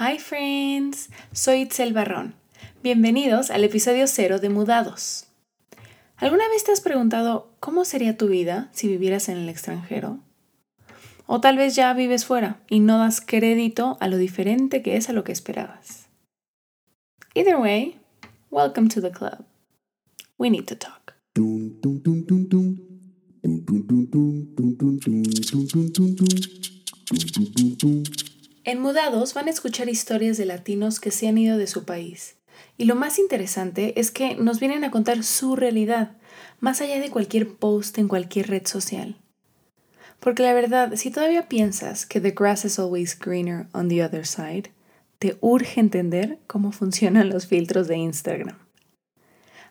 Hi friends, soy Itzel Barrón. Bienvenidos al episodio cero de Mudados. ¿Alguna vez te has preguntado cómo sería tu vida si vivieras en el extranjero? O tal vez ya vives fuera y no das crédito a lo diferente que es a lo que esperabas. Either way, welcome to the club. We need to talk. En Mudados van a escuchar historias de latinos que se han ido de su país. Y lo más interesante es que nos vienen a contar su realidad, más allá de cualquier post en cualquier red social. Porque la verdad, si todavía piensas que the grass is always greener on the other side, te urge entender cómo funcionan los filtros de Instagram.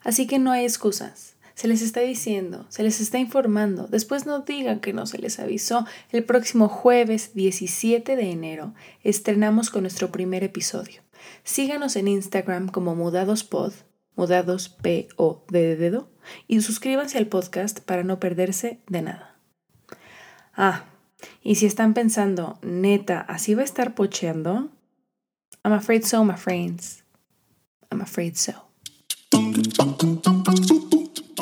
Así que no hay excusas se les está diciendo, se les está informando. Después no digan que no se les avisó. El próximo jueves 17 de enero estrenamos con nuestro primer episodio. Síganos en Instagram como mudadospod, mudados P O D de dedo, y suscríbanse al podcast para no perderse de nada. Ah, y si están pensando, neta, así va a estar pocheando, I'm afraid so, my friends. I'm afraid so.